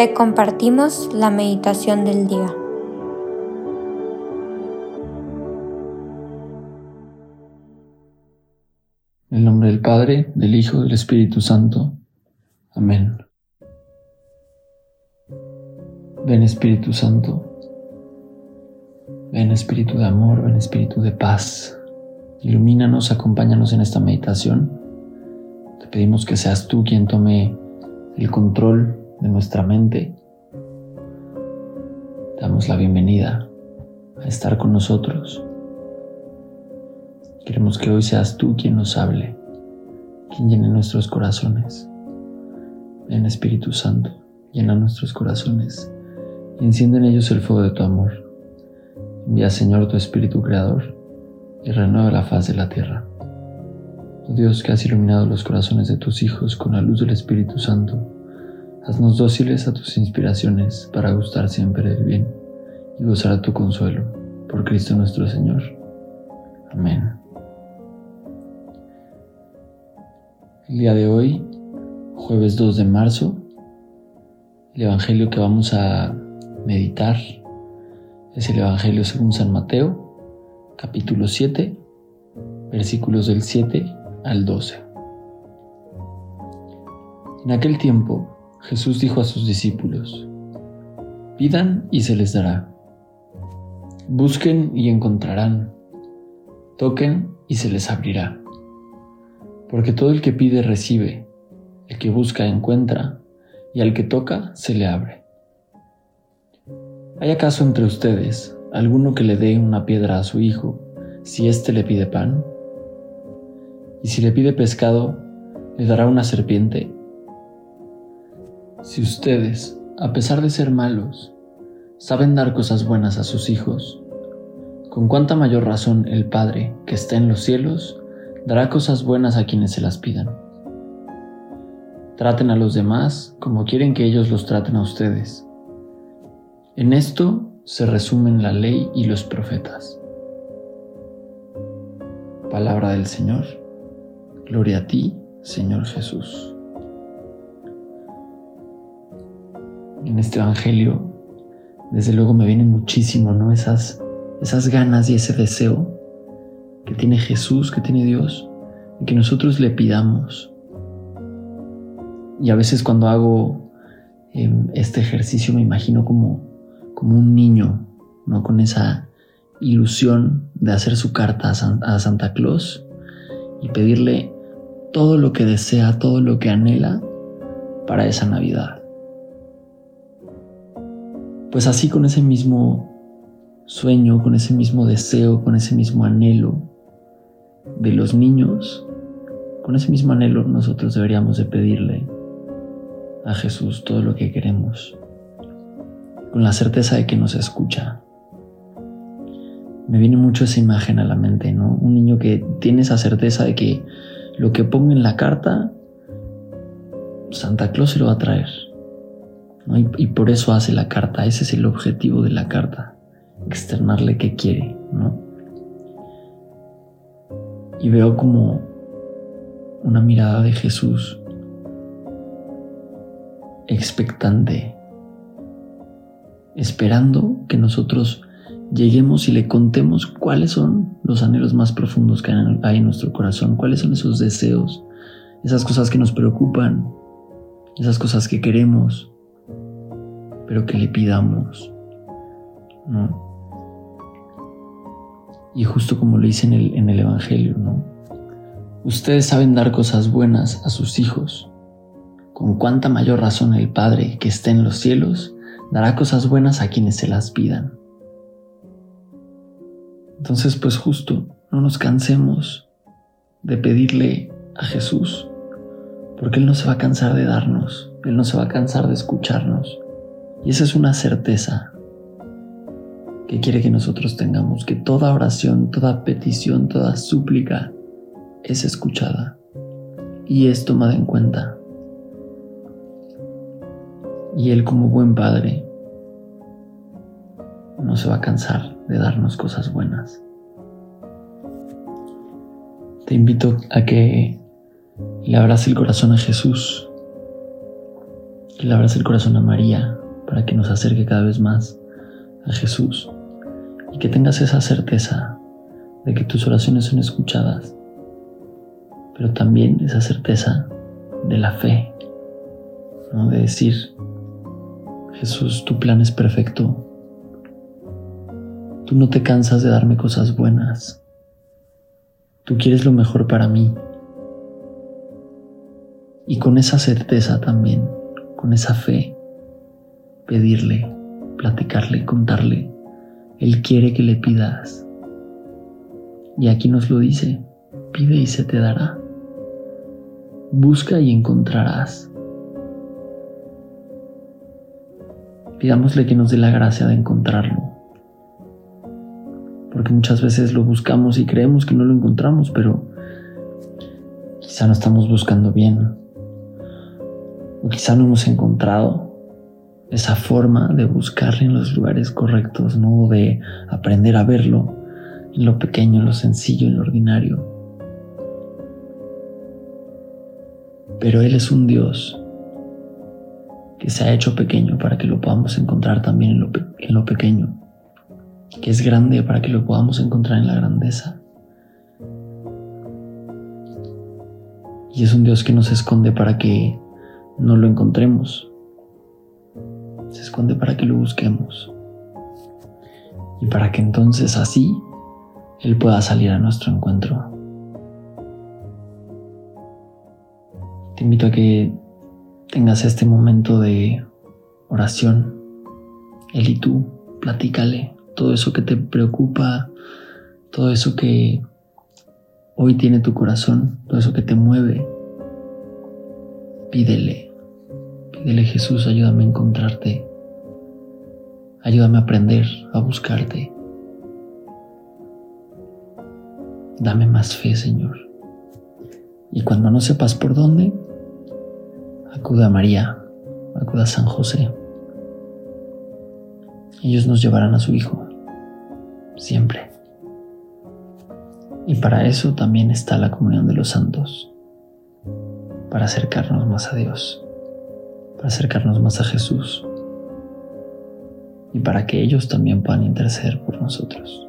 te compartimos la meditación del día. En el nombre del Padre, del Hijo del Espíritu Santo. Amén. Ven Espíritu Santo. Ven Espíritu de amor, ven Espíritu de paz. Ilumínanos, acompáñanos en esta meditación. Te pedimos que seas tú quien tome el control de nuestra mente. Damos la bienvenida a estar con nosotros. Queremos que hoy seas tú quien nos hable, quien llene nuestros corazones. Ven Espíritu Santo, llena nuestros corazones y enciende en ellos el fuego de tu amor. Envía Señor tu Espíritu Creador y renueva la faz de la tierra. Oh Dios que has iluminado los corazones de tus hijos con la luz del Espíritu Santo, haznos dóciles a tus inspiraciones para gustar siempre del bien y gozar tu consuelo. Por Cristo nuestro Señor. Amén. El día de hoy, jueves 2 de marzo, el Evangelio que vamos a meditar es el Evangelio según San Mateo, capítulo 7, versículos del 7 al 12. En aquel tiempo, Jesús dijo a sus discípulos, Pidan y se les dará. Busquen y encontrarán. Toquen y se les abrirá. Porque todo el que pide recibe, el que busca encuentra, y al que toca se le abre. ¿Hay acaso entre ustedes alguno que le dé una piedra a su hijo si éste le pide pan? ¿Y si le pide pescado, le dará una serpiente? Si ustedes, a pesar de ser malos, saben dar cosas buenas a sus hijos, con cuánta mayor razón el Padre que está en los cielos dará cosas buenas a quienes se las pidan. Traten a los demás como quieren que ellos los traten a ustedes. En esto se resumen la ley y los profetas. Palabra del Señor. Gloria a ti, Señor Jesús. En este Evangelio, desde luego me vienen muchísimo, ¿no? Esas, esas ganas y ese deseo que tiene Jesús, que tiene Dios, y que nosotros le pidamos. Y a veces cuando hago em, este ejercicio me imagino como, como un niño, ¿no? Con esa ilusión de hacer su carta a, a Santa Claus y pedirle todo lo que desea, todo lo que anhela para esa Navidad. Pues así con ese mismo sueño, con ese mismo deseo, con ese mismo anhelo, de los niños, con ese mismo anhelo nosotros deberíamos de pedirle a Jesús todo lo que queremos, con la certeza de que nos escucha. Me viene mucho esa imagen a la mente, ¿no? Un niño que tiene esa certeza de que lo que ponga en la carta, Santa Claus se lo va a traer. Y, y, por eso hace la carta, ese es el objetivo de la carta, externarle qué quiere, ¿no? y veo como una mirada de Jesús expectante, esperando que nosotros lleguemos y le contemos cuáles son los anhelos más profundos que hay en nuestro corazón, cuáles son esos deseos, esas cosas que nos preocupan, esas cosas que queremos, pero que le pidamos. ¿no? Y justo como lo dice en el, en el Evangelio, ¿no? Ustedes saben dar cosas buenas a sus hijos. Con cuánta mayor razón el Padre que está en los cielos dará cosas buenas a quienes se las pidan. Entonces, pues justo, no nos cansemos de pedirle a Jesús, porque Él no se va a cansar de darnos, Él no se va a cansar de escucharnos. Y esa es una certeza que quiere que nosotros tengamos, que toda oración, toda petición, toda súplica es escuchada y es tomada en cuenta. Y Él como buen Padre no se va a cansar de darnos cosas buenas. Te invito a que le abras el corazón a Jesús, que le abras el corazón a María para que nos acerque cada vez más a Jesús y que tengas esa certeza de que tus oraciones son escuchadas, pero también esa certeza de la fe, ¿no? de decir, Jesús, tu plan es perfecto, tú no te cansas de darme cosas buenas, tú quieres lo mejor para mí. Y con esa certeza también, con esa fe, pedirle, platicarle, contarle. Él quiere que le pidas. Y aquí nos lo dice, pide y se te dará. Busca y encontrarás. Pidámosle que nos dé la gracia de encontrarlo. Porque muchas veces lo buscamos y creemos que no lo encontramos, pero quizá no estamos buscando bien. O quizá no hemos encontrado esa forma de buscarle en los lugares correctos, ¿no? De aprender a verlo en lo pequeño, en lo sencillo, en lo ordinario. Pero Él es un Dios que se ha hecho pequeño para que lo podamos encontrar también en lo, en lo pequeño, que es grande para que lo podamos encontrar en la grandeza. Y es un Dios que nos esconde para que no lo encontremos, se esconde para que lo busquemos y para que entonces así Él pueda salir a nuestro encuentro. Te invito a que tengas este momento de oración. Él y tú, platícale todo eso que te preocupa, todo eso que hoy tiene tu corazón, todo eso que te mueve. Pídele Pídele Jesús, ayúdame a encontrarte. Ayúdame a aprender a buscarte. Dame más fe, Señor. Y cuando no sepas por dónde, acuda a María, acuda a San José. Ellos nos llevarán a su Hijo, siempre. Y para eso también está la comunión de los santos, para acercarnos más a Dios para acercarnos más a Jesús y para que ellos también puedan interceder por nosotros.